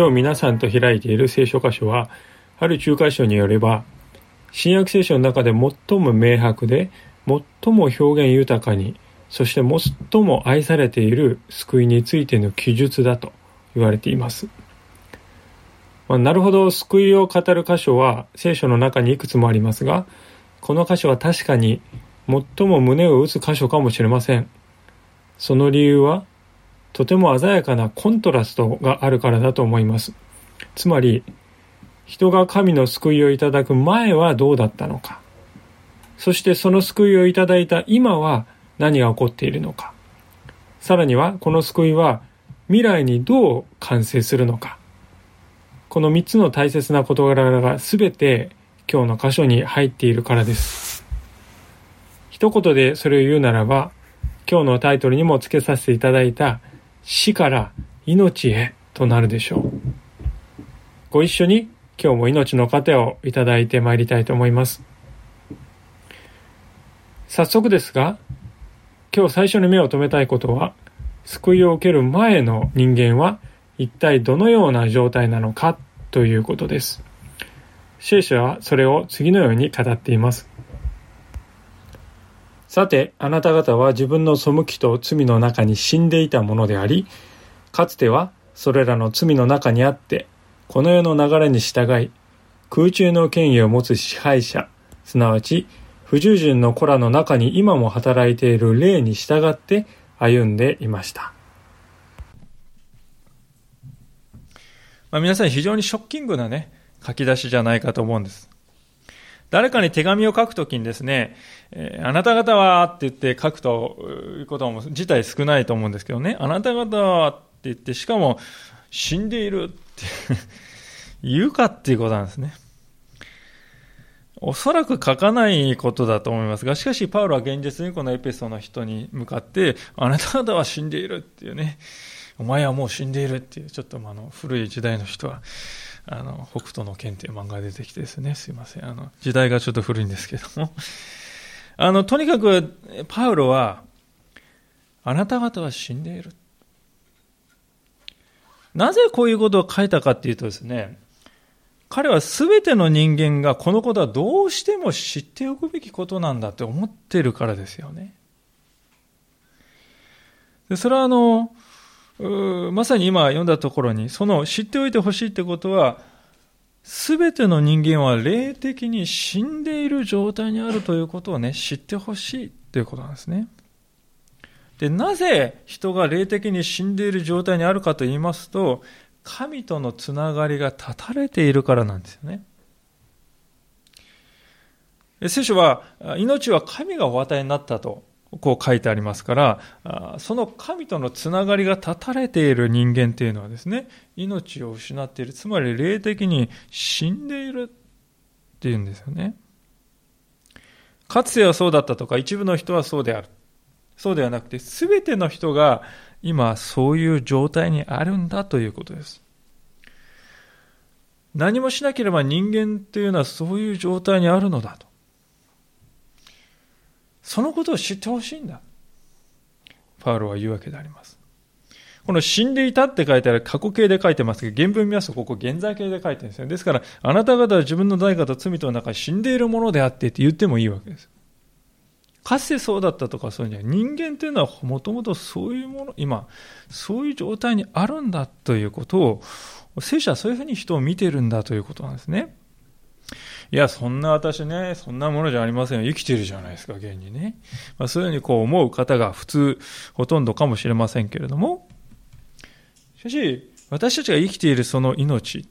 今日皆さんと開いている聖書箇所は、ある中華書によれば、新約聖書の中で最も明白で、最も表現豊かに、そして最も愛されている救いについての記述だと言われています。まあ、なるほど、救いを語る箇所は聖書の中にいくつもありますが、この箇所は確かに最も胸を打つ箇所かもしれません。その理由は、とても鮮やかなコントラストがあるからだと思います。つまり、人が神の救いをいただく前はどうだったのか。そしてその救いをいただいた今は何が起こっているのか。さらには、この救いは未来にどう完成するのか。この3つの大切な事柄が全て今日の箇所に入っているからです。一言でそれを言うならば、今日のタイトルにも付けさせていただいた死から命へとなるでしょう。ご一緒に今日も命の糧をいただいてまいりたいと思います。早速ですが、今日最初に目を留めたいことは、救いを受ける前の人間は一体どのような状態なのかということです。聖書はそれを次のように語っています。さて、あなた方は自分の背きと罪の中に死んでいたものであり、かつてはそれらの罪の中にあって、この世の流れに従い、空中の権威を持つ支配者、すなわち不従順の子らの中に今も働いている霊に従って歩んでいました。まあ、皆さん非常にショッキングなね、書き出しじゃないかと思うんです。誰かに手紙を書くときにですね、え、あなた方はって言って書くということも自体少ないと思うんですけどね、あなた方はって言って、しかも死んでいるって 言うかっていうことなんですね。おそらく書かないことだと思いますが、しかしパウロは現実にこのエペソの人に向かって、あなた方は死んでいるっていうね、お前はもう死んでいるっていう、ちょっとあの古い時代の人は、あの、北斗の剣っていう漫画が出てきてですね、すいません。あの、時代がちょっと古いんですけども。あの、とにかく、パウロは、あなた方は死んでいる。なぜこういうことを書いたかっていうとですね、彼は全ての人間がこのことはどうしても知っておくべきことなんだって思ってるからですよね。でそれはあの、まさに今読んだところに、その知っておいてほしいってことは、すべての人間は霊的に死んでいる状態にあるということをね、知ってほしいということなんですね。で、なぜ人が霊的に死んでいる状態にあるかと言いますと、神とのつながりが断たれているからなんですよね。聖書は、命は神がお与えになったとこう書いてありますから、その神とのつながりが断たれている人間っていうのはですね、命を失っている、つまり霊的に死んでいるっていうんですよね。かつてはそうだったとか、一部の人はそうである。そうではなくて、すべての人が今そういう状態にあるんだということです。何もしなければ人間というのはそういう状態にあるのだと。そのことを知ってほしいんだ。パウロは言うわけであります。この死んでいたって書いてある過去形で書いてますけど、原文見ますとここ現在形で書いてるんですよ。ですから、あなた方は自分の代価と罪との中死んでいるものであってって言ってもいいわけです。かつてそうだったとかそういうんじゃ。人間っていうのはもともとそういうもの、今、そういう状態にあるんだということを、聖書はそういうふうに人を見てるんだということなんですね。いや、そんな私ね、そんなものじゃありませんよ。生きてるじゃないですか、現にね。まあ、そういうふうにこう思う方が普通、ほとんどかもしれませんけれども、しかし、私たちが生きているその命、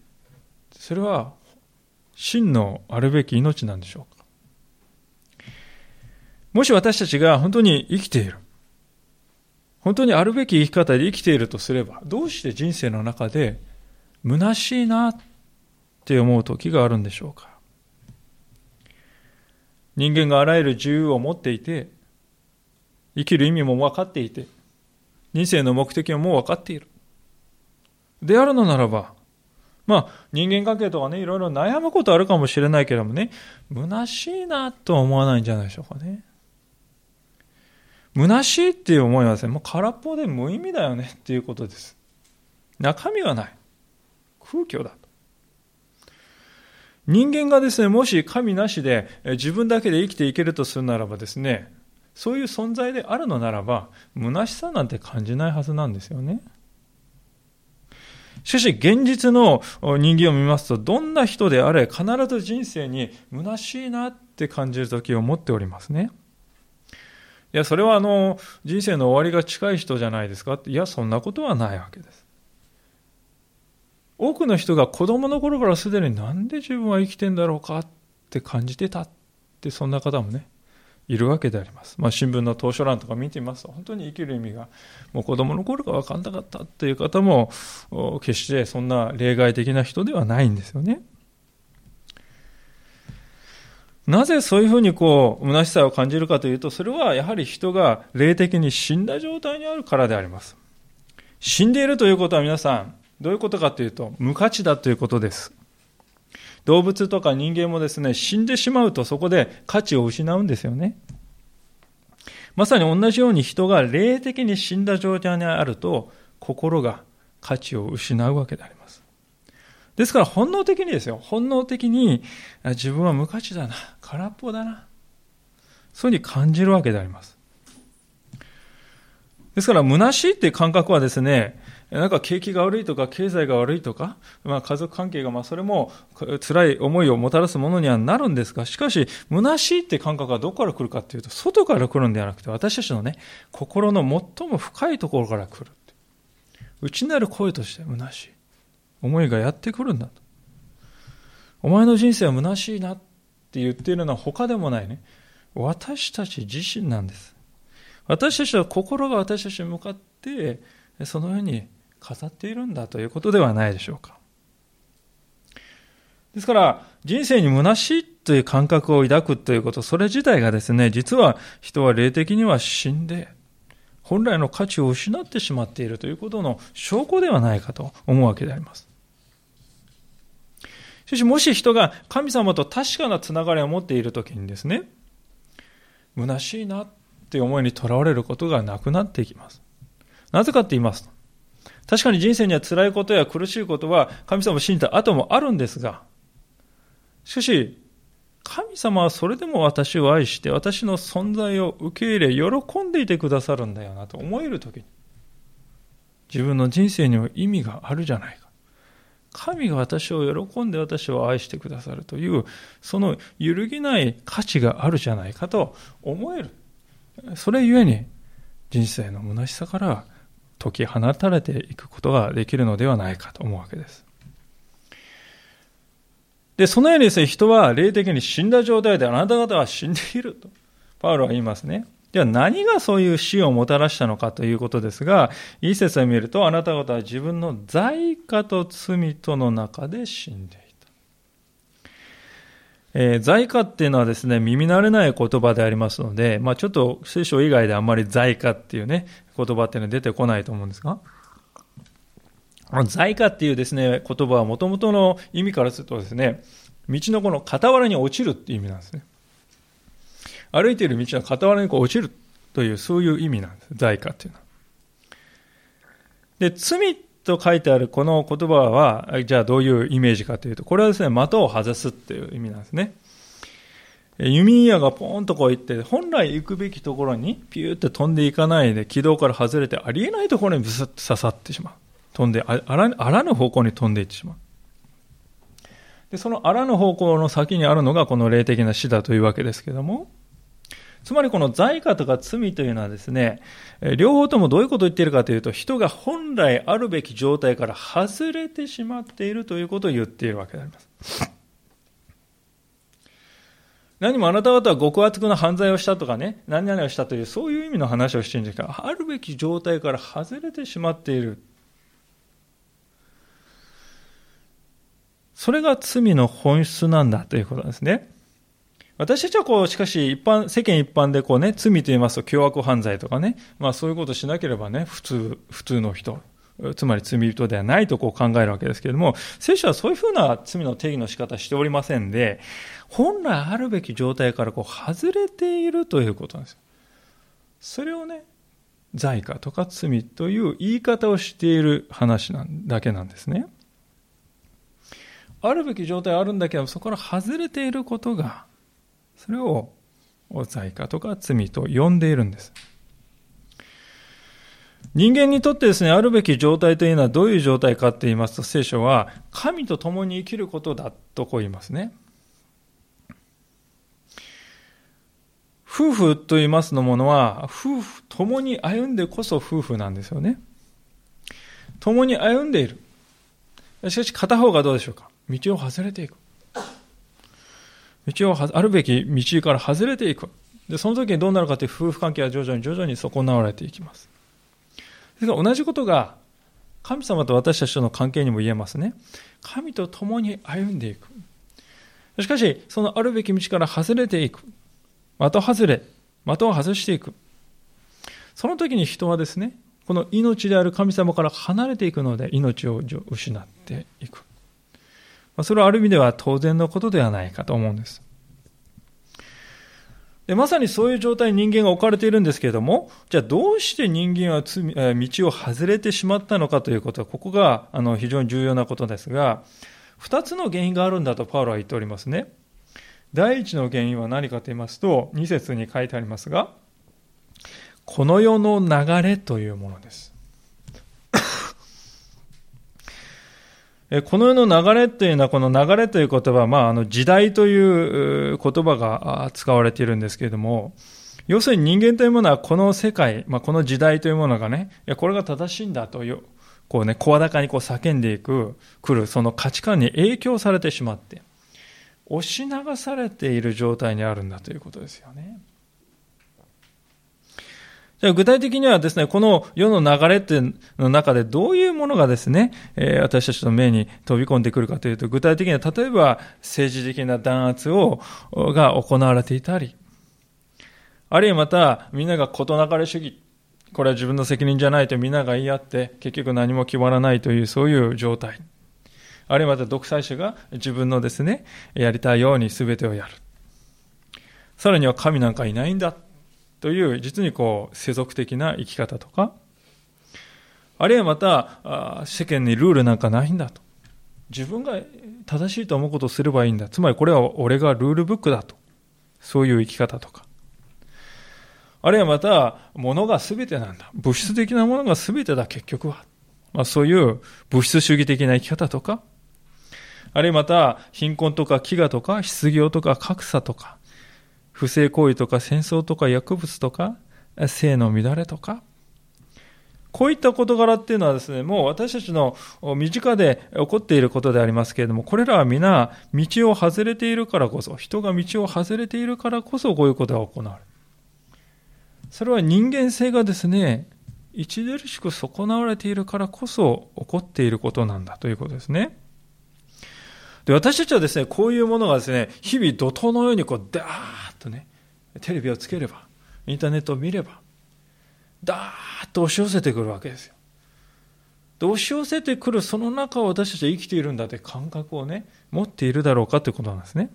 それは、真のあるべき命なんでしょうかもし私たちが本当に生きている、本当にあるべき生き方で生きているとすれば、どうして人生の中で虚しいなって思う時があるんでしょうか人間があらゆる自由を持っていて、生きる意味も分かっていて、人生の目的ももう分かっている。であるのならば、まあ、人間関係とかね、いろいろ悩むことあるかもしれないけどもね、虚しいなとは思わないんじゃないでしょうかね。虚しいっていう思いはですね、もう空っぽで無意味だよねっていうことです。中身がない。空虚だと。人間がですね、もし神なしで自分だけで生きていけるとするならばですね、そういう存在であるのならば、虚しさなんて感じないはずなんですよね。しかし、現実の人間を見ますと、どんな人であれ、必ず人生に虚しいなって感じる時を持っておりますね。いや、それはあの、人生の終わりが近い人じゃないですかって。いや、そんなことはないわけです。多くの人が子供の頃からすでになんで自分は生きてんだろうかって感じてたって、そんな方もね、いるわけであります。まあ、新聞の投書欄とか見てみますと、本当に生きる意味が、もう子供の頃から分かんなかったっていう方も、決してそんな例外的な人ではないんですよね。なぜそういうふうにこう、虚しさを感じるかというと、それはやはり人が霊的に死んだ状態にあるからであります。死んでいるということは皆さん、どういうことかというと、無価値だということです。動物とか人間もですね、死んでしまうとそこで価値を失うんですよね。まさに同じように人が霊的に死んだ状態にあると、心が価値を失うわけであります。ですから本能的にですよ、本能的に自分は無価値だな、空っぽだな、そういうふうに感じるわけであります。ですから、虚しいっていう感覚はですね、なんか景気が悪いとか、経済が悪いとか、まあ、家族関係が、まあ、それも辛い思いをもたらすものにはなるんですが、しかし、虚しいって感覚はどこから来るかっていうと、外から来るんではなくて、私たちのね、心の最も深いところから来る。内なる声として虚しい。思いがやってくるんだと。お前の人生は虚しいなって言っているのは他でもないね。私たち自身なんです。私たちは心が私たちに向かって、そのように語っているんだということではないでしょうか。ですから、人生に虚しいという感覚を抱くということ、それ自体がですね、実は人は霊的には死んで、本来の価値を失ってしまっているということの証拠ではないかと思うわけであります。しかし、もし人が神様と確かなつながりを持っているときにですね、虚しいなって思いにとらわれることがなくなっていきます。なぜかって言いますと、確かに人生には辛いことや苦しいことは神様を信じた後もあるんですが、しかし、神様はそれでも私を愛して私の存在を受け入れ喜んでいてくださるんだよなと思えるときに自分の人生には意味があるじゃないか。神が私を喜んで私を愛してくださるというその揺るぎない価値があるじゃないかと思える。それゆえに人生の虚しさから解き放たれていくことができるのではないかと思うわけです。で、そのようにですね、人は霊的に死んだ状態であなた方は死んでいると、パウロは言いますね。では何がそういう死をもたらしたのかということですが、いい説を見ると、あなた方は自分の罪過と罪との中で死んでいた。えー、罪過っていうのはですね、耳慣れない言葉でありますので、まあちょっと聖書以外であんまり罪過っていうね、言葉っていうのは出てこないと思うんですが、罪過っていうですね、言葉はもともとの意味からするとですね、道のこの傍らに落ちるっていう意味なんですね。歩いている道の傍らにこう落ちるという、そういう意味なんです。罪過っていうのは。で、罪と書いてあるこの言葉は、じゃあどういうイメージかというと、これはですね、的を外すっていう意味なんですね。弓矢がポーンとこう行って、本来行くべきところにピューって飛んでいかないで、軌道から外れて、ありえないところにブスッと刺さってしまう。飛んで、あらあらぬ方向に飛んでいってしまう。で、そのあらぬ方向の先にあるのがこの霊的な死だというわけですけども、つまりこの罪過とか罪というのはですね、両方ともどういうことを言っているかというと、人が本来あるべき状態から外れてしまっているということを言っているわけであります。何もあなた方は極悪な犯罪をしたとかね、何々をしたという、そういう意味の話をしているんですが、あるべき状態から外れてしまっている。それが罪の本質なんだということですね。私たちはこう、しかし一般、世間一般でこうね、罪と言いますと凶悪犯罪とかね、まあそういうことをしなければね、普通、普通の人、つまり罪人ではないとこう考えるわけですけれども、聖書はそういうふうな罪の定義の仕方しておりませんで、本来あるべき状態からこう外れているということなんですよ。それをね、罪かとか罪という言い方をしている話なんだけなんですね。あるべき状態あるんだけど、そこから外れていることが、それを罪かとか罪と呼んでいるんです。人間にとってですね、あるべき状態というのはどういう状態かって言いますと、聖書は神と共に生きることだとこう言いますね。夫婦と言いますのものは、夫婦、共に歩んでこそ夫婦なんですよね。共に歩んでいる。しかし片方がどうでしょうか道を外れていく。道を、あるべき道から外れていく。で、その時にどうなるかという夫婦関係は徐々に徐々に損なわれていきます。ですから同じことが神様と私たちとの関係にも言えますね。神と共に歩んでいく。しかし、そのあるべき道から外れていく。的外れ、的を外していく。その時に人はですね、この命である神様から離れていくので命を失っていく。まそれはある意味では当然のことではないかと思うんです。でまさにそういう状態に人間が置かれているんですけれども、じゃあどうして人間は罪道を外れてしまったのかということは、ここがあの非常に重要なことですが、二つの原因があるんだとパウロは言っておりますね。第一の原因は何かと言いますと、二節に書いてありますが、この世の流れというものです。この世の流れというのは、この流れという言葉、まあ、あの時代という言葉が使われているんですけれども、要するに人間というものはこの世界、まあ、この時代というものがね、いやこれが正しいんだという、こうね、声高にこう叫んでいく、来る、その価値観に影響されてしまって、押し流されている状態にあるんだということですよね。じゃあ具体的にはですね、この世の流れっていうの中でどういうものがですね、えー、私たちの目に飛び込んでくるかというと、具体的には例えば政治的な弾圧を、が行われていたり、あるいはまたみんなが事なかれ主義、これは自分の責任じゃないとみんなが言い合って、結局何も決まらないというそういう状態。あるいはまた独裁者が自分のですね、やりたいように全てをやる。さらには神なんかいないんだ。という実にこう世俗的な生き方とか、あるいはまた世間にルールなんかないんだと。自分が正しいと思うことをすればいいんだ。つまりこれは俺がルールブックだと。そういう生き方とか。あるいはまた、物が全てなんだ。物質的なものが全てだ、結局は。まあ、そういう物質主義的な生き方とか、あるいはまた、貧困とか飢餓とか、失業とか格差とか、不正行為とか戦争とか薬物とか性の乱れとかこういった事柄っていうのはですね、もう私たちの身近で起こっていることでありますけれども、これらは皆道を外れているからこそ、人が道を外れているからこそこういうことが行われる。それは人間性がですね、著しく損なわれているからこそ起こっていることなんだということですね。で、私たちはですね、こういうものがですね、日々怒涛のようにこう、ダーとね、テレビをつければ、インターネットを見れば、ダーッと押し寄せてくるわけですよ。で押し寄せてくるその中を私たちは生きているんだという感覚をね、持っているだろうかということなんですね。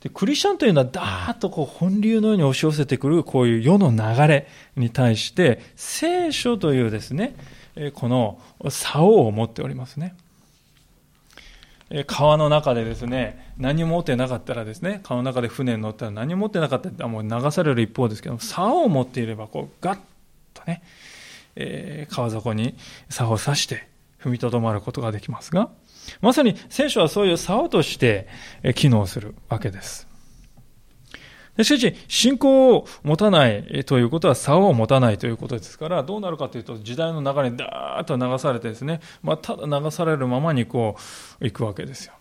でクリスチャンというのはダーッとこう本流のように押し寄せてくるこういう世の流れに対して聖書というですね、この竿を持っておりますね。川の中でですね、何も持ってなかったらですね、川の中で船に乗ったら何も持ってなかったらもう流される一方ですけど、竿を持っていれば、こう、ガッとね、えー、川底に竿を刺して踏みとどまることができますが、まさに聖書はそういう竿として機能するわけです。しかし、信仰を持たないということは、竿を持たないということですから、どうなるかというと、時代の流れにダーッと流されてですね、まあ、ただ流されるままにこう、行くわけですよ。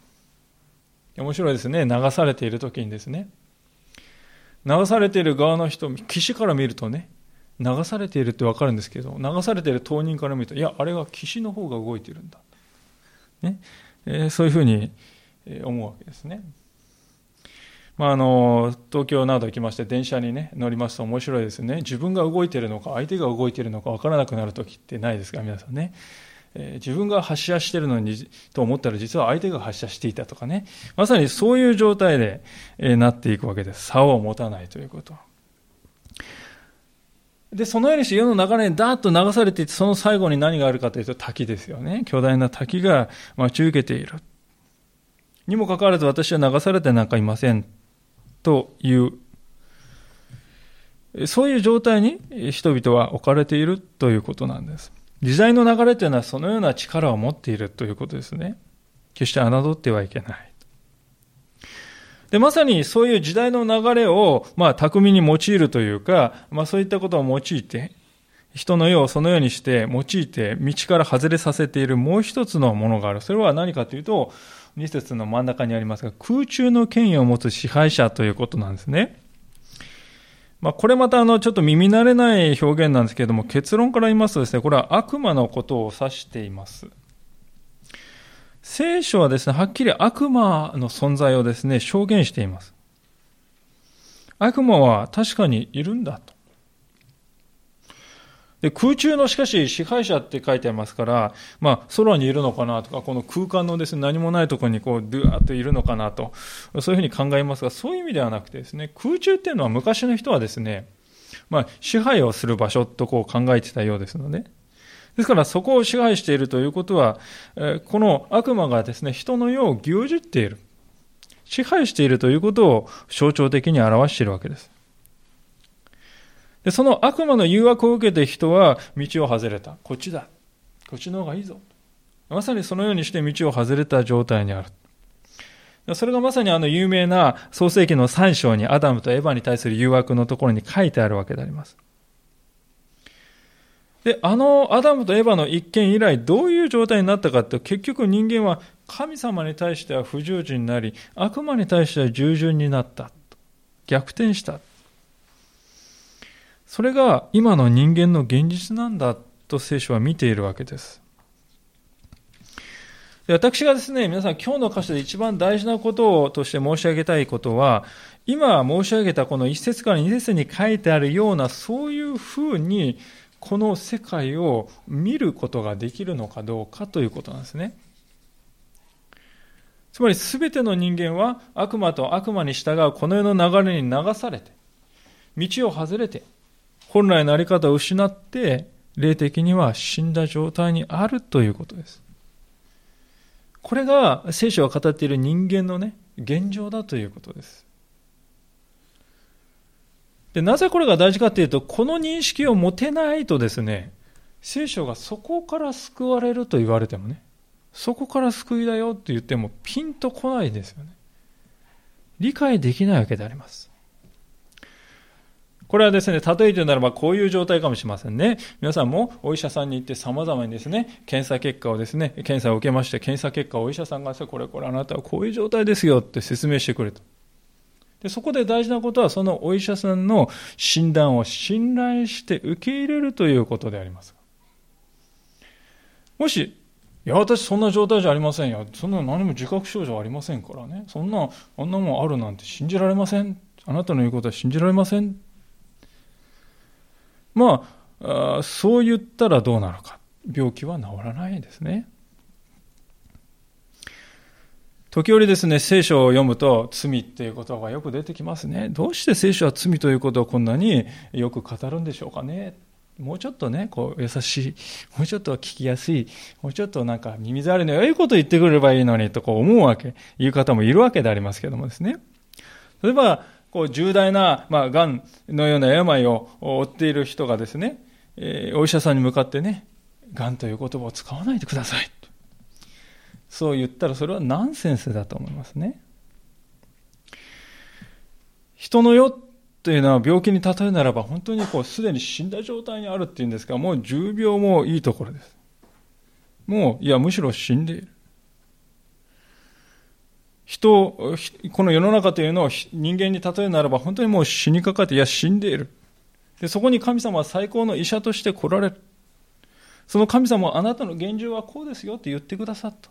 面白いですね、流されている時にですね、流されている側の人、岸から見るとね、流されているって分かるんですけど、流されている当人から見ると、いや、あれは岸の方が動いてるんだ。ねえー、そういうふうに思うわけですね。まあ、あの東京など行きまして電車に、ね、乗りますと面白いですね自分が動いているのか相手が動いているのか分からなくなる時ってないですか皆さんね、えー、自分が発射しているのにと思ったら実は相手が発射していたとかねまさにそういう状態で、えー、なっていくわけです竿を持たないということで、そのようにして世の流れにダーッと流されていて、その最後に何があるかというと滝ですよね。巨大な滝が待ち受けている。にもかかわらず私は流されてなんかいません。という、そういう状態に人々は置かれているということなんです。時代の流れというのはそのような力を持っているということですね。決して侮ってはいけない。で、まさにそういう時代の流れを、まあ、巧みに用いるというか、まあ、そういったことを用いて、人の世をそのようにして用いて、道から外れさせているもう一つのものがある。それは何かというと、2節の真ん中にありますが、空中の権威を持つ支配者ということなんですね。まあ、これまたあの、ちょっと耳慣れない表現なんですけれども、結論から言いますとですね、これは悪魔のことを指しています。聖書はですね、はっきり悪魔の存在をですね、証言しています。悪魔は確かにいるんだと。で空中のしかし支配者って書いてありますから、まあ、空にいるのかなとか、この空間のですね、何もないところにこう、ドゥーッといるのかなと、そういうふうに考えますが、そういう意味ではなくてですね、空中っていうのは昔の人はですね、まあ、支配をする場所とこう考えてたようですので、ですからそこを支配しているということは、この悪魔がですね、人の世を牛耳っている。支配しているということを象徴的に表しているわけです。でその悪魔の誘惑を受けて人は道を外れた。こっちだ。こっちの方がいいぞ。まさにそのようにして道を外れた状態にある。それがまさにあの有名な創世記の3章にアダムとエヴァに対する誘惑のところに書いてあるわけであります。で、あのアダムとエヴァの一件以来、どういう状態になったかって、結局人間は神様に対しては不従順になり、悪魔に対しては従順になった。逆転した。それが今の人間の現実なんだと聖書は見ているわけです。で私がですね、皆さん今日の箇所で一番大事なことをとして申し上げたいことは、今申し上げたこの一節から二節に書いてあるような、そういうふうにこの世界を見ることができるのかどうかということなんですね。つまり全ての人間は悪魔と悪魔に従うこの世の流れに流されて、道を外れて、本来の在り方を失って、霊的には死んだ状態にあるということです。これが聖書が語っている人間のね、現状だということです。で、なぜこれが大事かというと、この認識を持てないとですね、聖書がそこから救われると言われてもね、そこから救いだよって言ってもピンとこないですよね。理解できないわけであります。これはですね、例えてならばこういう状態かもしれませんね。皆さんもお医者さんに行って様々にですね、検査結果をですね、検査を受けまして、検査結果をお医者さんがこれこれあなたはこういう状態ですよって説明してくれと。でそこで大事なことは、そのお医者さんの診断を信頼して受け入れるということであります。もし、いや、私そんな状態じゃありませんよ。そんな何も自覚症状ありませんからね。そんな、あんなもんあるなんて信じられません。あなたの言うことは信じられません。まあ、そう言ったらどうなるか。病気は治らないですね。時折ですね、聖書を読むと罪っていう言葉がよく出てきますね。どうして聖書は罪ということをこんなによく語るんでしょうかね。もうちょっとね、こう優しい、もうちょっと聞きやすい、もうちょっとなんか耳障りの良いこと言ってくればいいのにとこう思うわけ、いう方もいるわけでありますけどもですね。例えば、こう重大な、まあ、癌のような病を負っている人がですね、えー、お医者さんに向かってね、癌という言葉を使わないでください。そう言ったらそれはナンセンスだと思いますね。人の世というのは病気に例えならば本当にこうすでに死んだ状態にあるっていうんですがもう10秒もいいところです。もういやむしろ死んでいる。人、この世の中というのを人間に例えるならば本当にもう死にかかっていや死んでいる。でそこに神様は最高の医者として来られる。その神様はあなたの現状はこうですよって言ってくださった。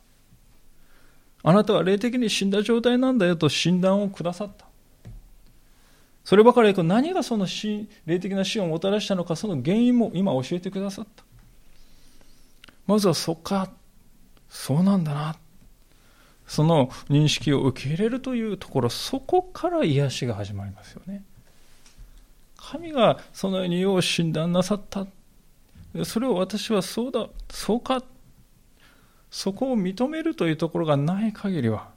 あなたは霊的に死んだ状態なんだよと診断をくださった。そればかりか何がその、霊的な死をもたらしたのか、その原因も今教えてくださった。まずはそっか、そうなんだな。その認識を受け入れるというところ、そこから癒しが始まりますよね。神がそのように世を診断なさった。それを私はそうだ、そうか。そこを認めるというところがない限りは、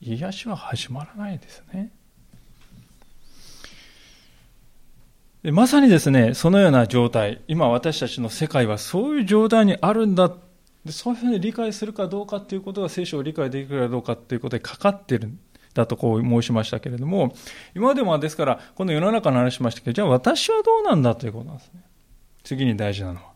癒しは始まらないですね。まさにですね、そのような状態、今私たちの世界はそういう状態にあるんだ。でそういうふうに理解するかどうかということが聖書を理解できるかどうかということにかかってるんだとこう申しましたけれども、今までもですから、この世の中の話しましたけど、じゃあ私はどうなんだということなんですね。次に大事なのは。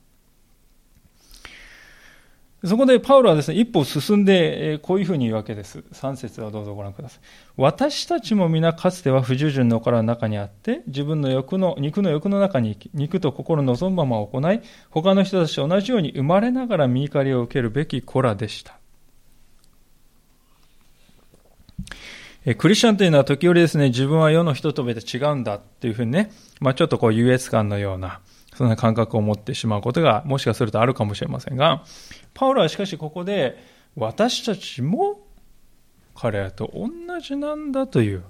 そこでパウロはですね、一歩進んで、こういうふうに言うわけです。3節はどうぞご覧ください。私たちも皆かつては不従順の殻の中にあって、自分の欲の、肉の欲の中に、肉と心の望むまま行い、他の人たちと同じように生まれながら見怒りを受けるべき子らでした。クリスチャンというのは時折ですね、自分は世の人と別で違うんだっていうふうにね、まあちょっとこう優越感のような、そんな感覚を持ってしまうことがもしかするとあるかもしれませんが、パウロはしかしここで、私たちも彼らと同じなんだという。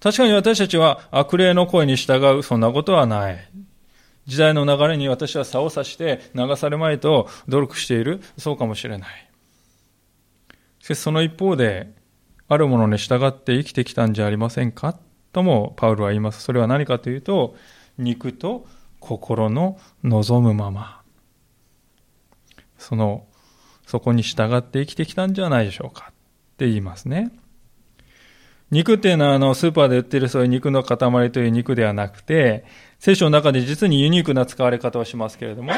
確かに私たちは悪霊の声に従う、そんなことはない。時代の流れに私は差を差して流されまいと努力している、そうかもしれない。しかしその一方で、あるものに従って生きてきたんじゃありませんか？ともパウロは言います。それは何かというと、肉と心の望むまま。その、そこに従って生きてきたんじゃないでしょうかって言いますね。肉っていうのはあのスーパーで売ってるそういう肉の塊という肉ではなくて、聖書の中で実にユニークな使われ方をしますけれども、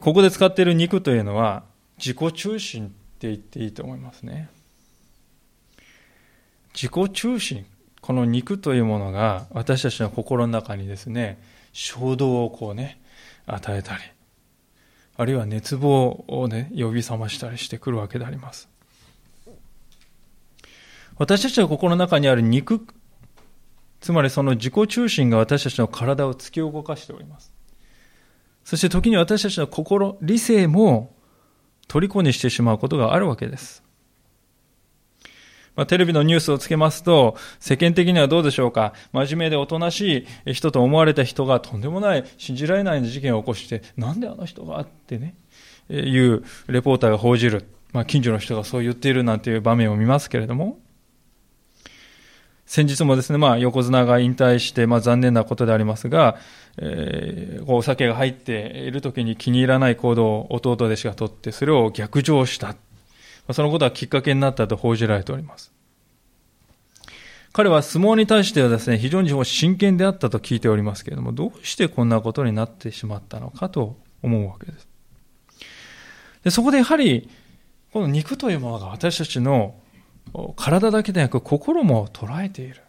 ここで使っている肉というのは自己中心って言っていいと思いますね。自己中心。この肉というものが私たちの心の中にですね、衝動をこうね、与えたり、あるいは熱望をね、呼び覚ましたりしてくるわけであります。私たちの心の中にある肉、つまりその自己中心が私たちの体を突き動かしております。そして時に私たちの心、理性も虜にしてしまうことがあるわけです。まあ、テレビのニュースをつけますと、世間的にはどうでしょうか？真面目でおとなしい人と思われた人がとんでもない、信じられない事件を起こして、なんであの人がってね、いうレポーターが報じる。まあ、近所の人がそう言っているなんていう場面を見ますけれども、先日もですね、まあ、横綱が引退して、まあ、残念なことでありますが、えー、お酒が入っている時に気に入らない行動を弟弟子が取って、それを逆上した。そのことはきっかけになったと報じられております。彼は相撲に対してはですね、非常に真剣であったと聞いておりますけれども、どうしてこんなことになってしまったのかと思うわけです。でそこでやはり、この肉というものが私たちの体だけでなく心も捉えている。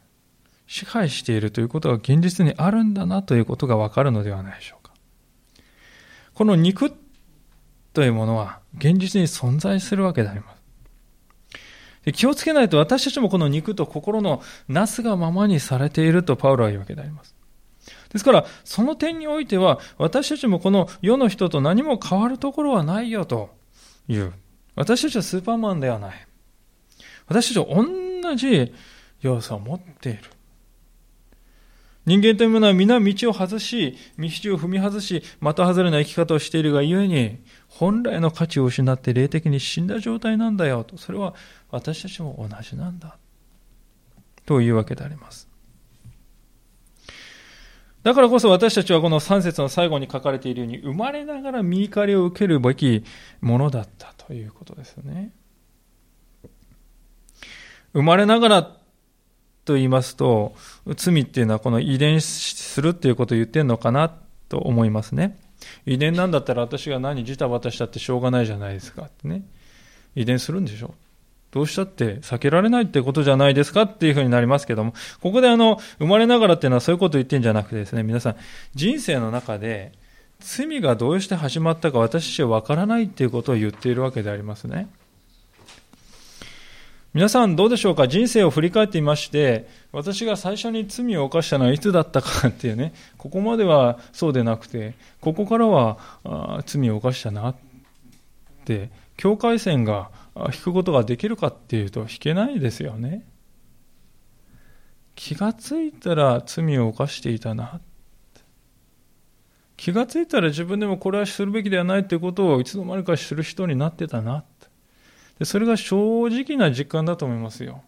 支配しているということが現実にあるんだなということがわかるのではないでしょうか。この肉というものは現実に存在するわけであります。で気をつけないと私たちもこの肉と心のなすがままにされているとパウロは言うわけであります。ですから、その点においては、私たちもこの世の人と何も変わるところはないよという。私たちはスーパーマンではない。私たちは同じ要素を持っている。人間というものは皆道を外し、道を踏み外し、的外れな生き方をしているがゆえに、本来の価値を失って霊的に死んだ状態なんだよと。それは私たちも同じなんだ。というわけであります。だからこそ私たちはこの3節の最後に書かれているように、生まれながら見怒りを受けるべきものだったということですね。生まれながらと言いますと、罪っていうのはこの遺伝するっていうことを言ってるのかなと思いますね。遺伝なんだったら私が何ジタバタしたってしょうがないじゃないですかってね。遺伝するんでしょどうしたって避けられないってことじゃないですかっていうふうになりますけども、ここであの、生まれながらっていうのはそういうことを言ってんじゃなくてですね、皆さん、人生の中で罪がどうして始まったか私自身はわからないっていうことを言っているわけでありますね。皆さんどうでしょうか？人生を振り返ってみまして、私が最初に罪を犯したのはいつだったかっていうね、ここまではそうでなくて、ここからは罪を犯したなって、境界線が引くことができるかっていうと引けないですよね。気がついたら罪を犯していたな。気がついたら自分でもこれはするべきではないということをいつの間にかする人になってたな。でそれが正直な実感だと思いますよ。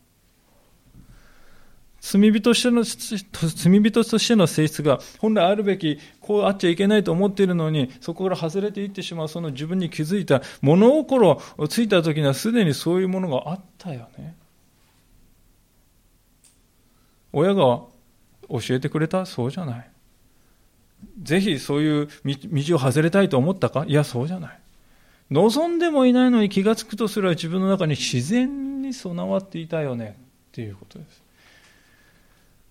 罪人としての、罪人としての性質が本来あるべき、こうあっちゃいけないと思っているのに、そこから外れていってしまう、その自分に気づいた、物心をついた時にはすでにそういうものがあったよね。親が教えてくれた？そうじゃない。ぜひそういう道を外れたいと思ったか？いや、そうじゃない。望んでもいないのに気がつくとすれば自分の中に自然に備わっていたよねっていうことです。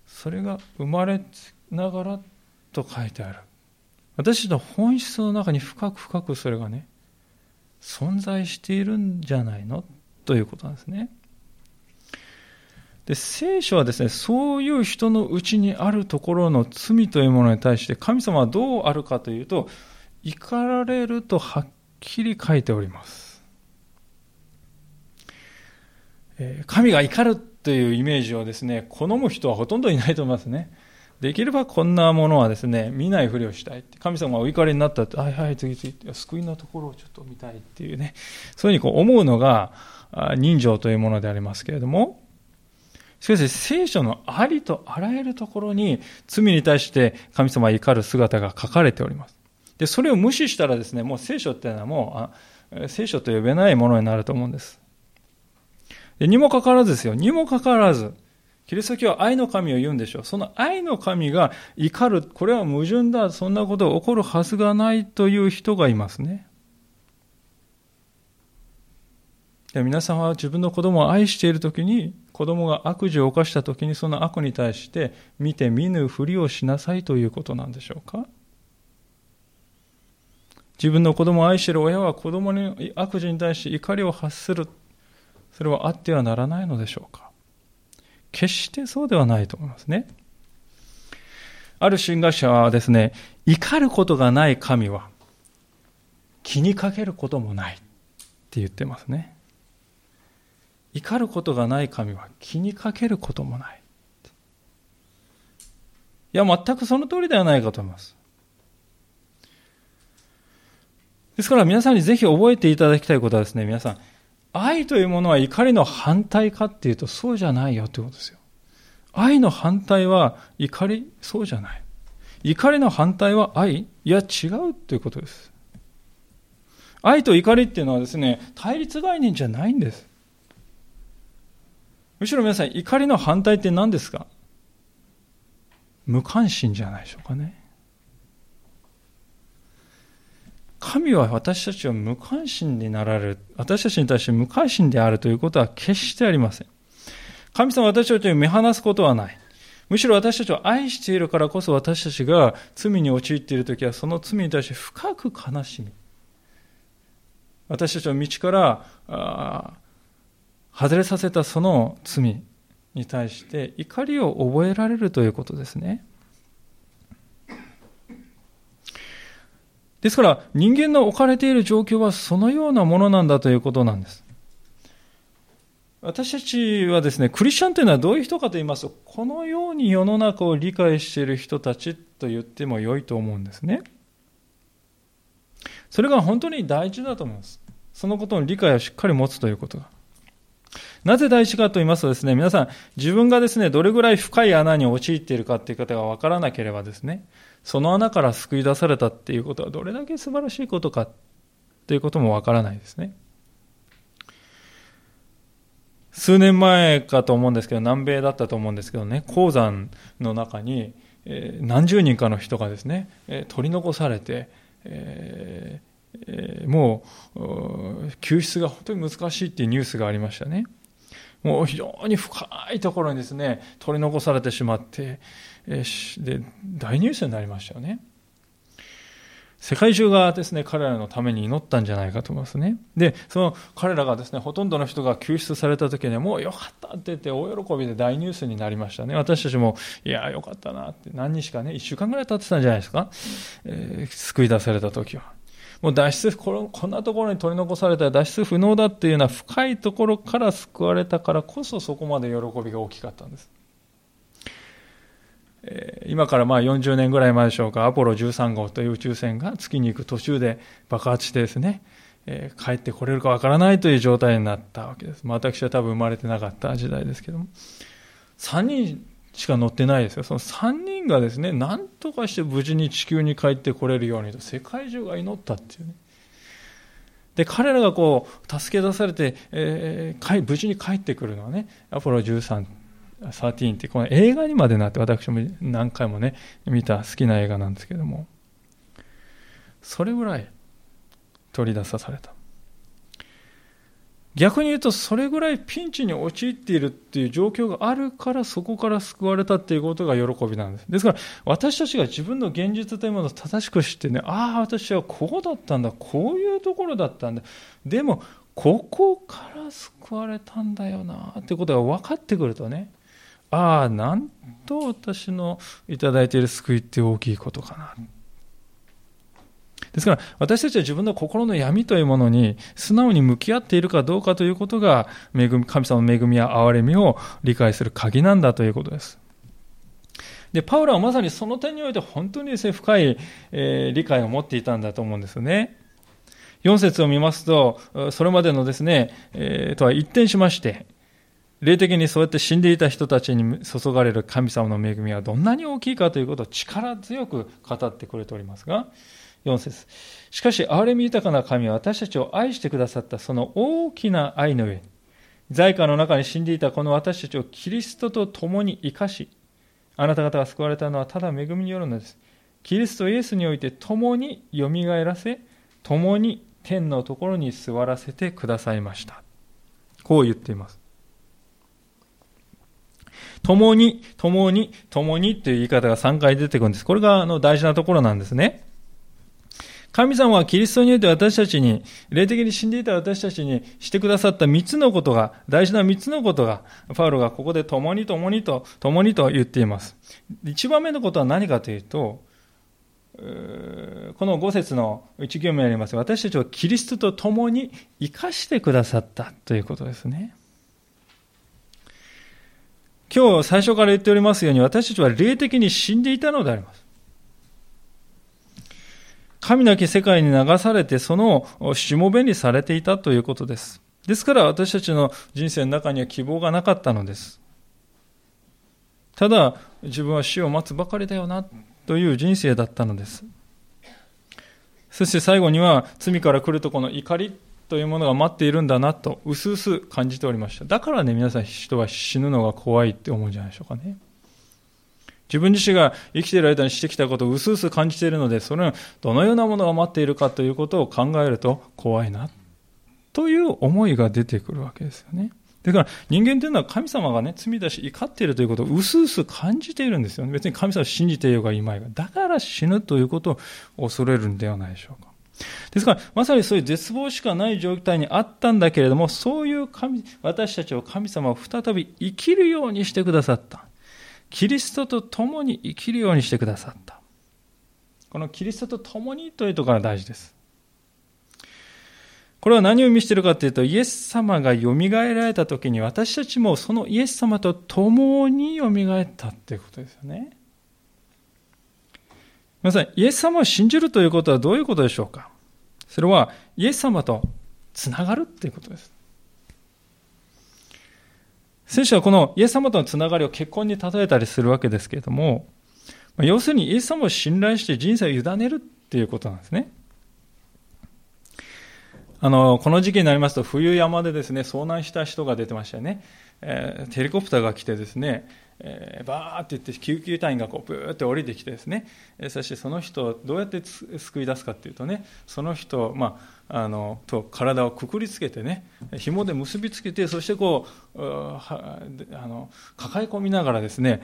それが生まれながらと書いてある。私たちの本質の中に深く深くそれがね、存在しているんじゃないの？ということなんですね。で聖書はですね、そういう人のうちにあるところの罪というものに対して神様はどうあるかというと、怒られるとはっきり書いております。え神が怒るというイメージをですね、好む人はほとんどいないと思いますね。できればこんなものはですね、見ないふりをしたい。神様がお怒りになったって、はいはい、次々、救いのところをちょっと見たいっていうね、そういうふうにこう思うのが人情というものでありますけれども、しかし聖書のありとあらゆるところに罪に対して神様は怒る姿が書かれております。で、それを無視したらですね、もう聖書っていうのはもう、聖書と呼べないものになると思うんですで。にもかかわらずですよ。にもかかわらず、キリスト教は愛の神を言うんでしょう。その愛の神が怒る。これは矛盾だ。そんなことが起こるはずがないという人がいますね。で皆さんは自分の子供を愛しているときに、子供が悪事を犯したときにその悪に対して見て見ぬふりをしなさいということなんでしょうか自分の子供を愛している親は子供に悪事に対して怒りを発する。それはあってはならないのでしょうか決してそうではないと思いますね。ある神学者はですね、怒ることがない神は気にかけることもないって言ってますね。怒ることがない神は気にかけることもない。いや、全くその通りではないかと思います。ですから皆さんにぜひ覚えていただきたいことはですね、皆さん、愛というものは怒りの反対かっていうとそうじゃないよということですよ。愛の反対は怒り、そうじゃない。怒りの反対は愛いや違うということです。愛と怒りっていうのはですね、対立概念じゃないんです。むしろ皆さん、怒りの反対って何ですか？無関心じゃないでしょうかね。神は私たちを無関心になられる。私たちに対して無関心であるということは決してありません。神様は私たちを見放すことはない。むしろ私たちを愛しているからこそ私たちが罪に陥っているときはその罪に対して深く悲しみ。私たちの道から外れさせたその罪に対して怒りを覚えられるということですね。ですから人間の置かれている状況はそのようなものなんだということなんです。私たちはですね、クリスチャンというのはどういう人かと言いますと、このように世の中を理解している人たちと言っても良いと思うんですね。それが本当に大事だと思います。そのことの理解をしっかり持つということが。なぜ大事かと言いますとですね、皆さん、自分がですね、どれぐらい深い穴に陥っているかという方がわからなければですね、その穴から救い出されたっていうことはどれだけ素晴らしいことかということもわからないですね。数年前かと思うんですけど、南米だったと思うんですけどね、鉱山の中に、えー、何十人かの人がですね、えー、取り残されて、えーえ、もう、救出が本当に難しいっていうニュースがありましたね。もう非常に深いところにですね、取り残されてしまって、え、で、大ニュースになりましたよね。世界中がですね、彼らのために祈ったんじゃないかと思いますね。で、その彼らがですね、ほとんどの人が救出された時には、もうよかったって言って大喜びで大ニュースになりましたね。私たちも、いや、よかったなって、何日かね、1週間ぐらい経ってたんじゃないですか。えー、救い出された時は。もう脱出こ、こんなところに取り残されたら脱出不能だっていうような深いところから救われたからこそそこまで喜びが大きかったんです。え今からまあ40年ぐらい前でしょうか、アポロ13号という宇宙船が月に行く途中で爆発してですね、えー、帰ってこれるかわからないという状態になったわけです。まあ、私は多分生まれてなかった時代ですけども。3人しか乗ってないですよ。その3人がですね、何とかして無事に地球に帰ってこれるようにと世界中が祈ったっていうね。で、彼らがこう、助け出されて、えー、無事に帰ってくるのはね、アポロ13、13ってこの映画にまでなって私も何回もね、見た好きな映画なんですけども、それぐらい取り出さされた。逆に言うと、それぐらいピンチに陥っているっていう状況があるから、そこから救われたっていうことが喜びなんです。ですから、私たちが自分の現実というものを正しく知ってね、ああ、私はこうだったんだ、こういうところだったんだ。でも、ここから救われたんだよな、ってことが分かってくるとね、ああ、なんと私のいただいている救いって大きいことかな。ですから、私たちは自分の心の闇というものに素直に向き合っているかどうかということが、恵み神様の恵みや憐れみを理解する鍵なんだということです。で、パウラはまさにその点において本当に、深い、えー、理解を持っていたんだと思うんですね。4節を見ますと、それまでのですね、えー、とは一転しまして、霊的にそうやって死んでいた人たちに注がれる神様の恵みはどんなに大きいかということを力強く語ってくれておりますが、4節しかし、憐れみ豊かな神は私たちを愛してくださったその大きな愛の上に、在家の中に死んでいたこの私たちをキリストと共に生かし、あなた方が救われたのはただ恵みによるのです。キリストイエスにおいて共によみがえらせ、共に天のところに座らせてくださいました。こう言っています。共に、共に、共にという言い方が3回出てくるんです。これがあの大事なところなんですね。神様はキリストにおいて私たちに、霊的に死んでいた私たちにしてくださった3つのことが、大事な3つのことが、パウロがここで共に共にと、共にと言っています。1番目のことは何かというと、この5節の1行目にあります私たちをキリストと共に生かしてくださったということですね。今日最初から言っておりますように私たちは霊的に死んでいたのであります。神なき世界に流されて、そのしもべにされていたということです。ですから私たちの人生の中には希望がなかったのです。ただ、自分は死を待つばかりだよな、という人生だったのです。そして最後には、罪から来るとこの怒りというものが待っているんだなと、うすうす感じておりました。だからね、皆さん人は死ぬのが怖いって思うんじゃないでしょうかね。自分自身が生きている間にしてきたことを薄々感じているので、それはどのようなものが待っているかということを考えると怖いな、という思いが出てくるわけですよね。だから人間というのは神様がね、罪だし怒っているということを薄々感じているんですよね。別に神様を信じていようがいまいが。だから死ぬということを恐れるんではないでしょうか。ですから、まさにそういう絶望しかない状態にあったんだけれども、そういう神、私たちを神様を再び生きるようにしてくださった。キリストと共に生きるようにしてくださった。このキリストと共にというところが大事です。これは何を意味しているかというと、イエス様が蘇られた時に私たちもそのイエス様と共に蘇ったということですよね。皆さん、イエス様を信じるということはどういうことでしょうか？それはイエス様とつながるということです。聖書はこのイエス様とのつながりを結婚に例えたりするわけですけれども、要するにイエス様を信頼して人生を委ねるっていうことなんですね。あの、この時期になりますと冬山でですね、遭難した人が出てましたよね。えー、ヘリコプターが来てですね、えー、バーって言って救急隊員がこうブーって降りてきてですね、えー、そしてその人をどうやって救い出すかっていうとねその人、まあ、あのと体をくくりつけてね紐で結びつけてそしてこうあの抱え込みながらですね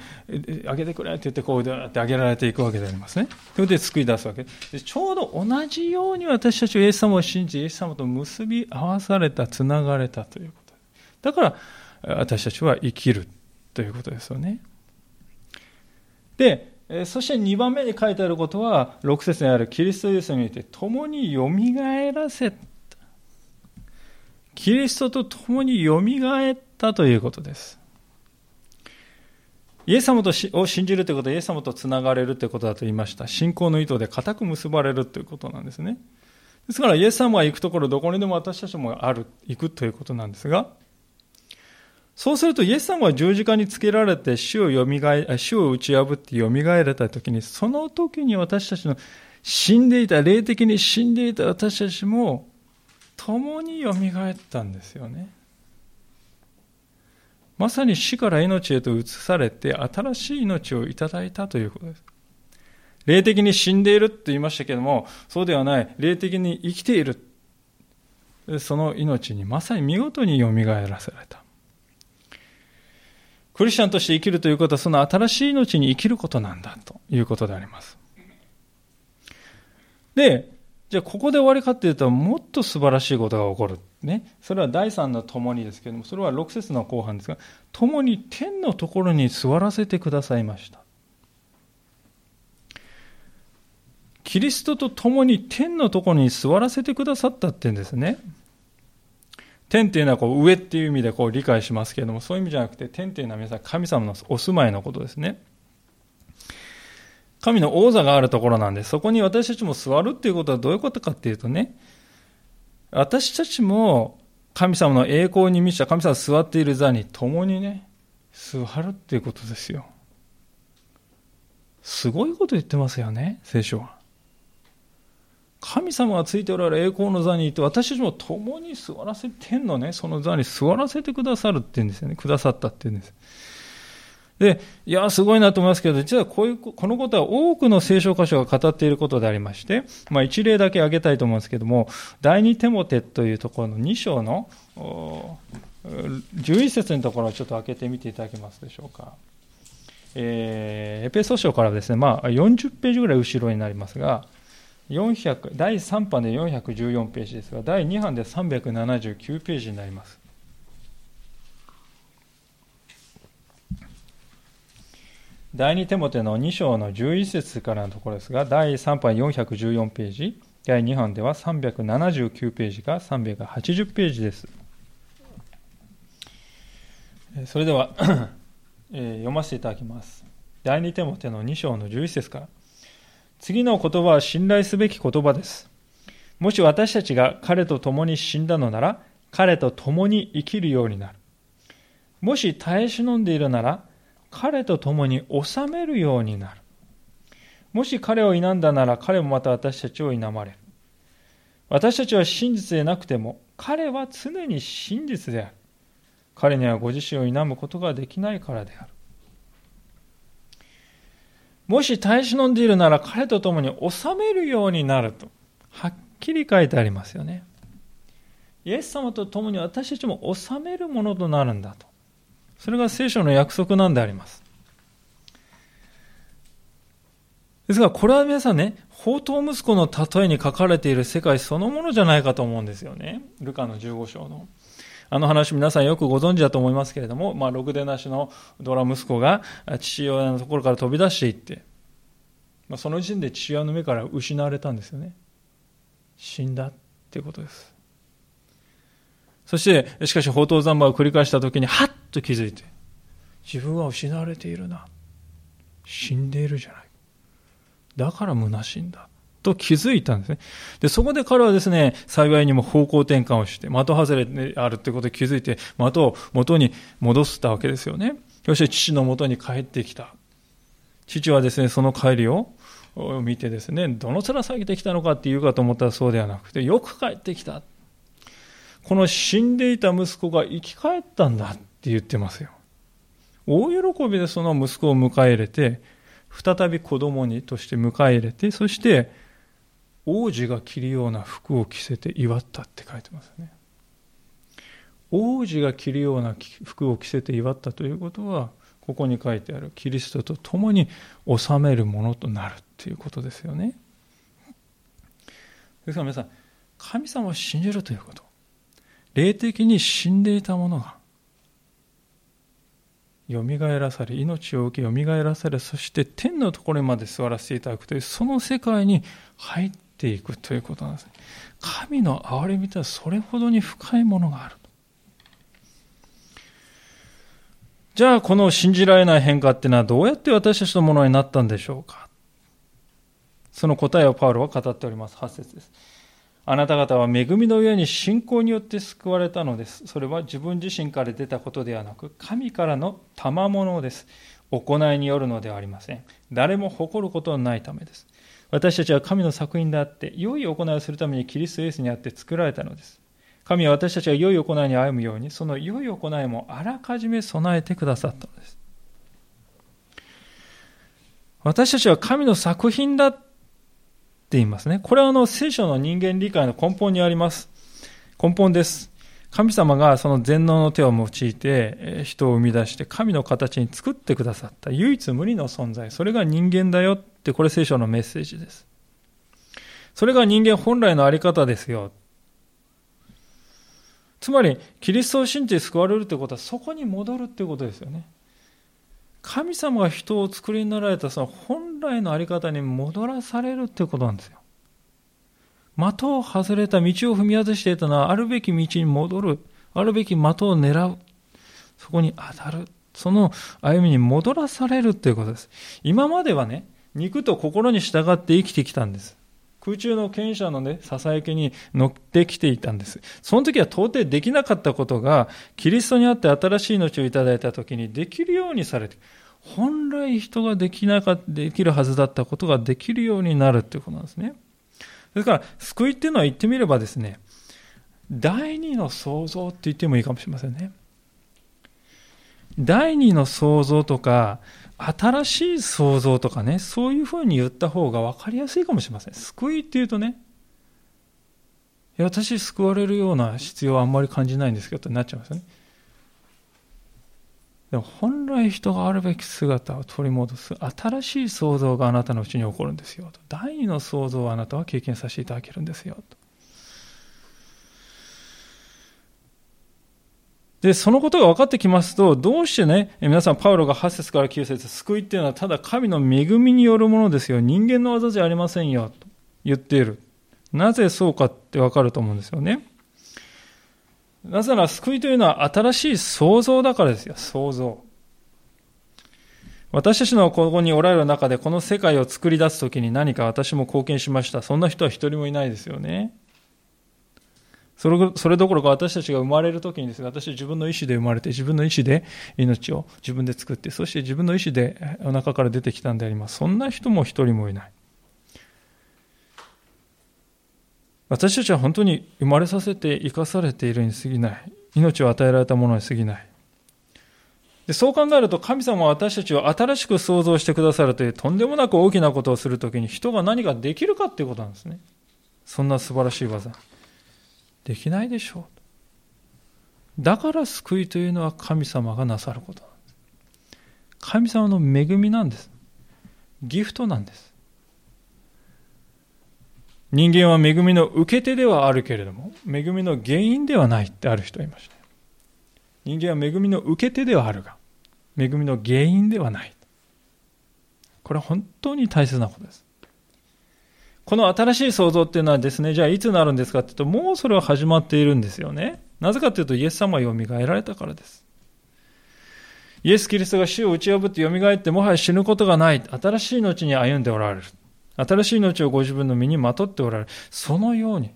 あげてくれって言ってこうやってあげられていくわけでありますね。それで救い出すわけ。でちょうど同じように私たちはイエス様を信じイエス様と結び合わされたつながれたということ。だから私たちは生きる。ということですよね。で、そして2番目に書いてあることは、6節にあるキリストイエスにいて、共によみがえらせた。キリストと共によみがえったということです。イエス様を信じるということはイエス様とつながれるということだと言いました。信仰の糸で固く結ばれるということなんですね。ですからイエス様が行くところどこにでも私たちもある、行くということなんですが、そうするとイエス様は十字架につけられて死を蘇死を打ち破って蘇られた時に、その時に私たちの死んでいた、霊的に死んでいた私たちも共に蘇ったんですよね。まさに死から命へと移されて新しい命をいただいたということです。霊的に死んでいると言いましたけども、そうではない。霊的に生きている。その命にまさに見事によみがえらせられた。クリスチャンとして生きるということは、その新しい命に生きることなんだということであります。で、じゃあここで終わりかっていうと、もっと素晴らしいことが起こる。ね。それは第三の共にですけれども、それは6節の後半ですが、共に天のところに座らせてくださいました。キリストと共に天のところに座らせてくださったって言うんですね。天っていうのはこう上っていう意味でこう理解しますけれども、そういう意味じゃなくて、天っていうのは皆さん神様のお住まいのことですね。神の王座があるところなんで、そこに私たちも座るっていうことはどういうことかっていうとね、私たちも神様の栄光に満ちた神様が座っている座に共にね、座るっていうことですよ。すごいこと言ってますよね、聖書は。神様がついておられる栄光の座にいて、私たちも共に座らせて、天のね、その座に座らせてくださるって言うんですよね。くださったって言うんです。で、いや、すごいなと思いますけど、実はこういう、このことは多くの聖書箇所が語っていることでありまして、まあ一例だけ挙げたいと思うんですけども、第二テモテというところの2章の、11節のところをちょっと開けてみていただけますでしょうか。えー、エペソ書からですね、まあ40ページぐらい後ろになりますが、400第3版で414ページですが、第2版で379ページになります。第2テモテの2章の11節からのところですが、第3版414ページ、第2版では379ページが380ページです。それでは 読ませていただきます。第2テモテの2章の11節から。次の言葉は信頼すべき言葉です。もし私たちが彼と共に死んだのなら、彼と共に生きるようになる。もし耐え忍んでいるなら、彼と共に治めるようになる。もし彼を否んだなら彼もまた私たちを否まれる。私たちは真実でなくても彼は常に真実である。彼にはご自身を否むことができないからである。もし耐え忍んでいるなら彼と共に治めるようになると、はっきり書いてありますよね。イエス様と共に私たちも治めるものとなるんだと。それが聖書の約束なんであります。ですが、これは皆さんね、宝刀息子の例えに書かれている世界そのものじゃないかと思うんですよね。ルカの15章の。あの話皆さんよくご存知だと思いますけれども、まあ、ろくでなしのドラ息子が父親のところから飛び出していって、まあ、その時点で父親の目から失われたんですよね。死んだっていうことです。そして、しかし、宝刀残馬を繰り返した時に、はっと気づいて、自分は失われているな。死んでいるじゃない。だから虚しいんだ。と気づいたんですね。で、そこで彼はですね、幸いにも方向転換をして、的外れであるってことで気づいて、的を元に戻したわけですよね。そして父の元に帰ってきた。父はですね、その帰りを見てですね、どの面下げてきたのかっていうかと思ったらそうではなくて、よく帰ってきた。この死んでいた息子が生き返ったんだって言ってますよ。大喜びでその息子を迎え入れて、再び子供にとして迎え入れて、そして王子が着るような服を着せて祝ったって書いてますね。王子が着るような服を着せて祝ったということは、ここに書いてあるキリストと共に治めるものとなるっていうことですよね。ですから皆さん、神様を信じるということ。霊的に死んでいたものが、よみがえらされ、命を受けよみがえらされ、そして天のところまで座らせていただくという、その世界に入ってていくということなんです。ね神の憐れみとはそれほどに深いものがある。じゃあこの信じられない変化っていうのはどうやって私たちのものになったんでしょうかその答えをパウロは語っております。8節です。あなた方は恵みの上に信仰によって救われたのです。それは自分自身から出たことではなく、神からの賜物です。行いによるのではありません。誰も誇ることのないためです。私たちは神の作品であって、良い行いをするためにキリストイエスにあって作られたのです。神は私たちが良い行いに歩むように、その良い行いもあらかじめ備えてくださったのです。私たちは神の作品だって言いますね。これはあの聖書の人間理解の根本にあります。根本です。神様がその全能の手を用いて人を生み出して神の形に作ってくださった唯一無二の存在。それが人間だよってこれ聖書のメッセージです。それが人間本来のあり方ですよ。つまり、キリストを信じて救われるということは、そこに戻るということですよね。神様が人を作りになられたその本来の在り方に戻らされるということなんですよ。的を外れた道を踏み外していたのは、あるべき道に戻る。あるべき的を狙う。そこに当たる。その歩みに戻らされるということです。今まではね、肉と心に従って生きてきたんです。空中の権者のね、ささやきに乗ってきていたんです。その時は到底できなかったことが、キリストにあって新しい命をいただいた時にできるようにされて、本来人ができなかできるはずだったことができるようになるということなんですね。ですから、救いっていうのは言ってみればですね、第二の創造って言ってもいいかもしれませんね。第二の創造とか、新しい創造とかね、そういうふうに言った方が分かりやすいかもしれません。救いっていうとね、いや私救われるような必要はあんまり感じないんですけどってなっちゃいますよね。でも本来人があるべき姿を取り戻す新しい創造があなたのうちに起こるんですよと。第二の創造をあなたは経験させていただけるんですよと。で、そのことが分かってきますと、どうしてね、皆さん、パウロが8節から9節救いっていうのはただ神の恵みによるものですよ。人間の技じゃありませんよ。と言っている。なぜそうかって分かると思うんですよね。なぜなら救いというのは新しい創造だからですよ。創造。私たちのここにおられる中でこの世界を作り出すときに何か私も貢献しました。そんな人は一人もいないですよね。それそれどころか私たちが生まれる時にですね、私自分の意思で生まれて、自分の意思で命を自分で作って、そして自分の意思でお腹から出てきたんであります。そんな人も一人もいない。私たちは本当に生まれさせて生かされているに過ぎない。命を与えられたものに過ぎない。でそう考えると神様は私たちを新しく創造してくださるというとんでもなく大きなことをするときに人が何ができるかっていうことなんですね。そんな素晴らしい技。できないでしょう。だから救いというのは神様がなさること。神様の恵みなんです。ギフトなんです。人間は恵みの受け手ではあるけれども、恵みの原因ではないってある人いました。人間は恵みの受け手ではあるが、恵みの原因ではない。これは本当に大切なことです。この新しい創造っていうのはですね、じゃあいつなるんですかって言うと、もうそれは始まっているんですよね。なぜかというと、イエス様はよみが蘇られたからです。イエス・キリストが死を打ち破って蘇って、もはや死ぬことがない。新しい命に歩んでおられる。新しい命をご自分の身にまとっておられる。そのように、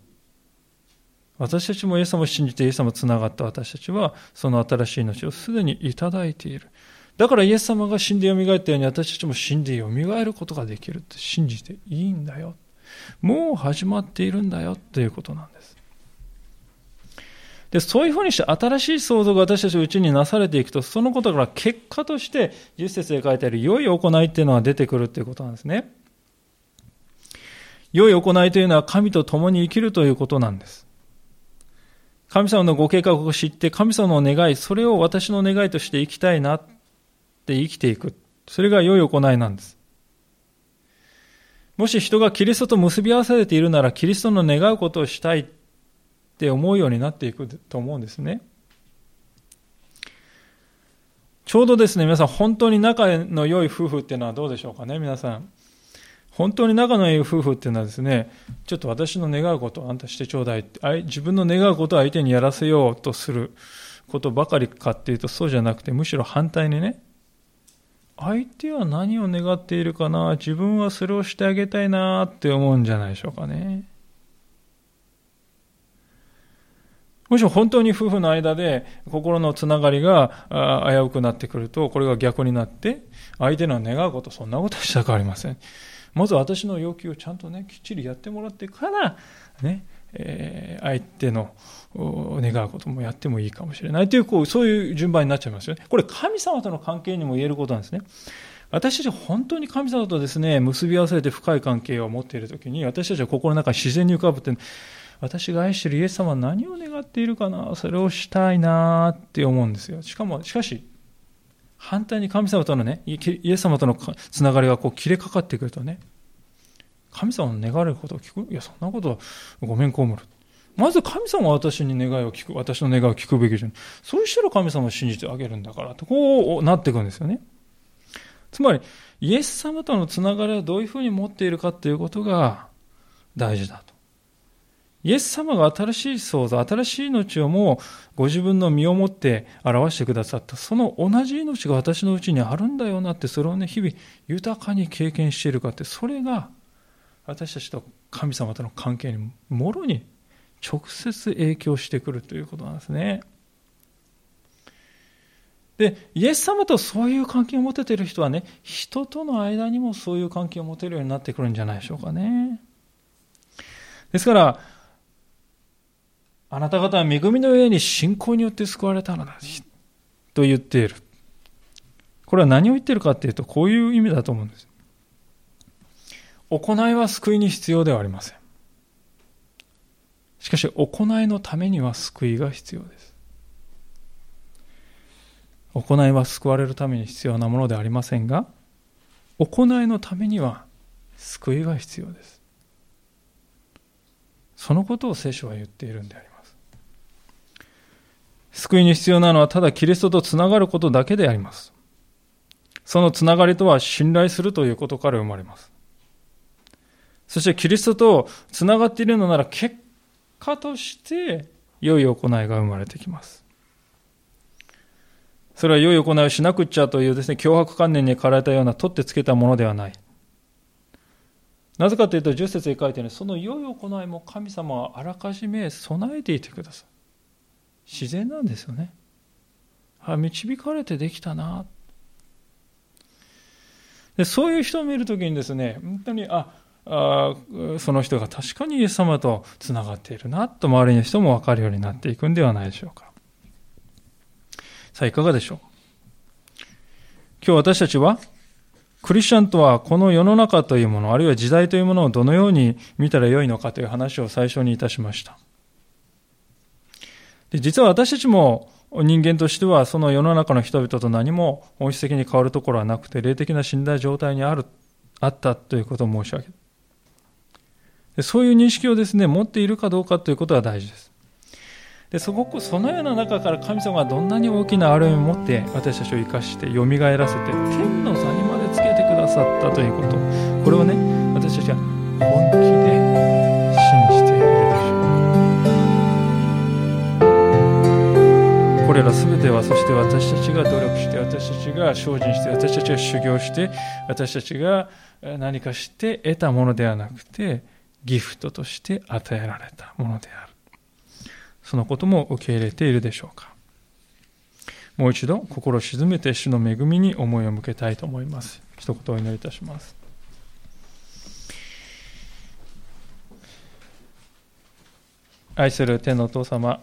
私たちもイエス様を信じてイエス様と繋がった私たちは、その新しい命をすでにいただいている。だからイエス様が死んで蘇ったように私たちも死んで蘇ることができるって信じていいんだよ。もう始まっているんだよということなんです。で、そういうふうにして新しい創造が私たちのうちになされていくと、そのことから結果として、10節で書いてある良い行いっていうのが出てくるということなんですね。良い行いというのは神と共に生きるということなんです。神様のご計画を知って、神様の願い、それを私の願いとして生きたいなって生きていく。それが良い行いなんです。もし人がキリストと結び合わされているなら、キリストの願うことをしたいって思うようになっていくと思うんですね。ちょうどですね、皆さん、本当に仲の良い夫婦っていうのはどうでしょうかね、皆さん。本当に仲の良い夫婦っていうのはですね、ちょっと私の願うことをあんたしてちょうだいって、自分の願うことを相手にやらせようとする。ことばかりかっていうとそうじゃなくてむしろ反対にね相手は何を願っているかな自分はそれをしてあげたいなって思うんじゃないでしょうかね。もしろ本当に夫婦の間で心のつながりが危うくなってくると、これが逆になって、相手の願うこと、そんなことはしたくありません。まず私の要求をちゃんとね、きっちりやってもらってから、ね、えー、相手の願うこともやってもいいかもしれないという、こう、そういう順番になっちゃいますよね。これ神様との関係にも言えることなんですね。私たち本当に神様とですね、結び合わせて深い関係を持っているときに、私たちは心の中に自然に浮かぶって、私が愛しているイエス様は何を願っているかなそれをしたいなって思うんですよ。しかも、しかし、反対に神様とのね、イエス様とのつながりがこう切れかかってくるとね、神様の願われることを聞くいや、そんなことはごめんこむる。まず神様は私に願いを聞く、私の願いを聞くべきじゃん。そうしたら神様を信じてあげるんだから、とこうなっていくんですよね。つまり、イエス様とのつながりをどういうふうに持っているかっていうことが大事だと。イエス様が新しい創造、新しい命をもうご自分の身をもって表してくださった、その同じ命が私のうちにあるんだよなって、それをね、日々豊かに経験しているかって、それが私たちと神様との関係にもろに直接影響してくるということなんですね。で、イエス様とそういう関係を持てている人はね、人との間にもそういう関係を持てるようになってくるんじゃないでしょうかね。ですから、あなた方は恵みの上に信仰によって救われたのだと言っている。これは何を言っているかというと、こういう意味だと思うんです。行いは救いに必要ではありません。しかし、行いのためには救いが必要です。行いは救われるために必要なものではありませんが、行いのためには救いが必要です。そのことを聖書は言っているんであります。救いに必要なのはただキリストとつながることだけであります。そのつながりとは信頼するということから生まれます。そしてキリストとつながっているのなら結果として良い行いが生まれてきます。それは良い行いをしなくっちゃというですね、脅迫観念に駆られたような取ってつけたものではない。なぜかというと、10節に書いてあるその良い行いも神様はあらかじめ備えていてください。自然なんですよね。あ導かれてできたな。でそういう人を見るときにですね、本当に、あ、あその人が確かにイエス様とつながっているなと周りの人も分かるようになっていくんではないでしょうか。さあ、いかがでしょう？今日私たちはクリスチャンとはこの世の中というもの、あるいは時代というものをどのように見たらよいのかという話を最初にいたしました。で実は私たちも人間としてはその世の中の人々と何も本質的に変わるところはなくて霊的な信頼状態にある、あったということを申し上げる。そういう認識をですね、持っているかどうかということが大事です。で、そこ、そのような中から神様がどんなに大きなある意味を持って私たちを生かして蘇らせて天の座にまでつけてくださったということ。これをね、私たちは本気でれらすべてはそして私たちが努力して私たちが精進して私たちが修行して私たちが何かして得たものではなくてギフトとして与えられたものである。そのことも受け入れているでしょうか。もう一度心を静めて主の恵みに思いを向けたいと思います。一言お祈りいたします。愛する天のお父様、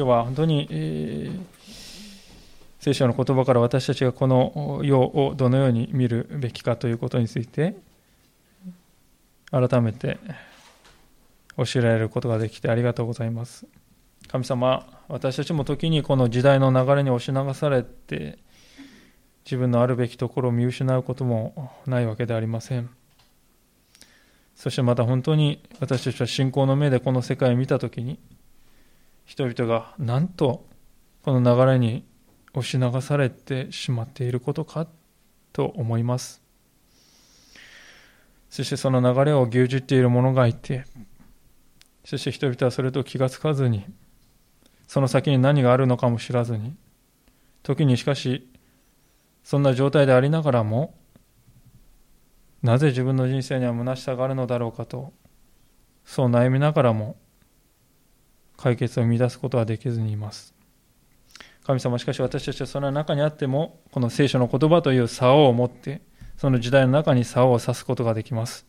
今日は本当に、えー、聖書の言葉から私たちがこの世をどのように見るべきかということについて改めて教えられることができてありがとうございます。神様、私たちも時にこの時代の流れに押し流されて、自分のあるべきところを見失うこともないわけではありません。そしてまた本当に私たちは信仰の目でこの世界を見たときに、人々がなんとこの流れに押し流されてしまっていることかと思います。そしてその流れを牛耳っている者がいて、そして人々はそれと気がつかずに、その先に何があるのかも知らずに、時にしかし、そんな状態でありながらも、なぜ自分の人生には虚しさがあるのだろうかと、そう悩みながらも、解決を生み出すことはできずにいます。神様しかし私たちはその中にあっても、この聖書の言葉という竿を持って、その時代の中に竿を刺すことができます。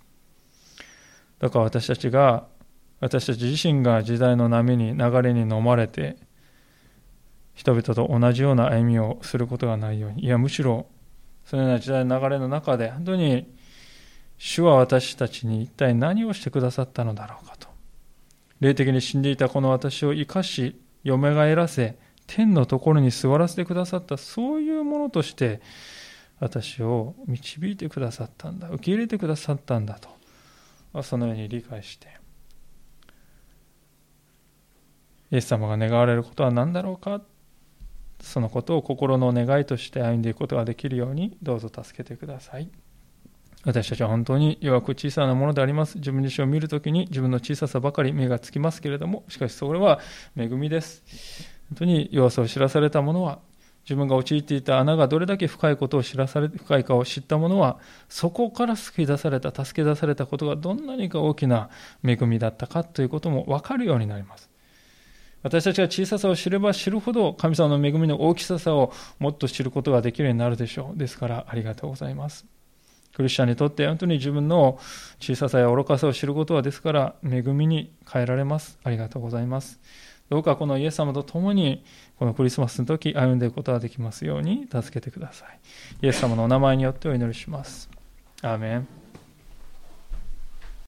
だから私たちが、私たち自身が時代の波に、流れに飲まれて、人々と同じような歩みをすることがないように、いや、むしろ、そのような時代の流れの中で、本当に主は私たちに一体何をしてくださったのだろうかと。霊的に死んでいたこの私を生かし、蘇らせ、天のところに座らせてくださった、そういうものとして、私を導いてくださったんだ、受け入れてくださったんだと、そのように理解して、イエス様が願われることは何だろうか、そのことを心の願いとして歩んでいくことができるように、どうぞ助けてください。私たちは本当に弱く小さなものであります。自分自身を見るときに自分の小ささばかり目がつきますけれども、しかしそれは恵みです。本当に弱さを知らされた者は、自分が陥っていた穴がどれだけ深いことを知らされ、深いかを知った者は、そこから救い出された、助け出されたことがどんなにか大きな恵みだったかということも分かるようになります。私たちが小ささを知れば知るほど神様の恵みの大きささをもっと知ることができるようになるでしょう。ですからありがとうございます。クリスチャンにとって本当に自分の小ささや愚かさを知ることはですから恵みに変えられます。ありがとうございます。どうかこのイエス様と共にこのクリスマスの時歩んでいくことができますように助けてください。イエス様のお名前によってお祈りします。アーメン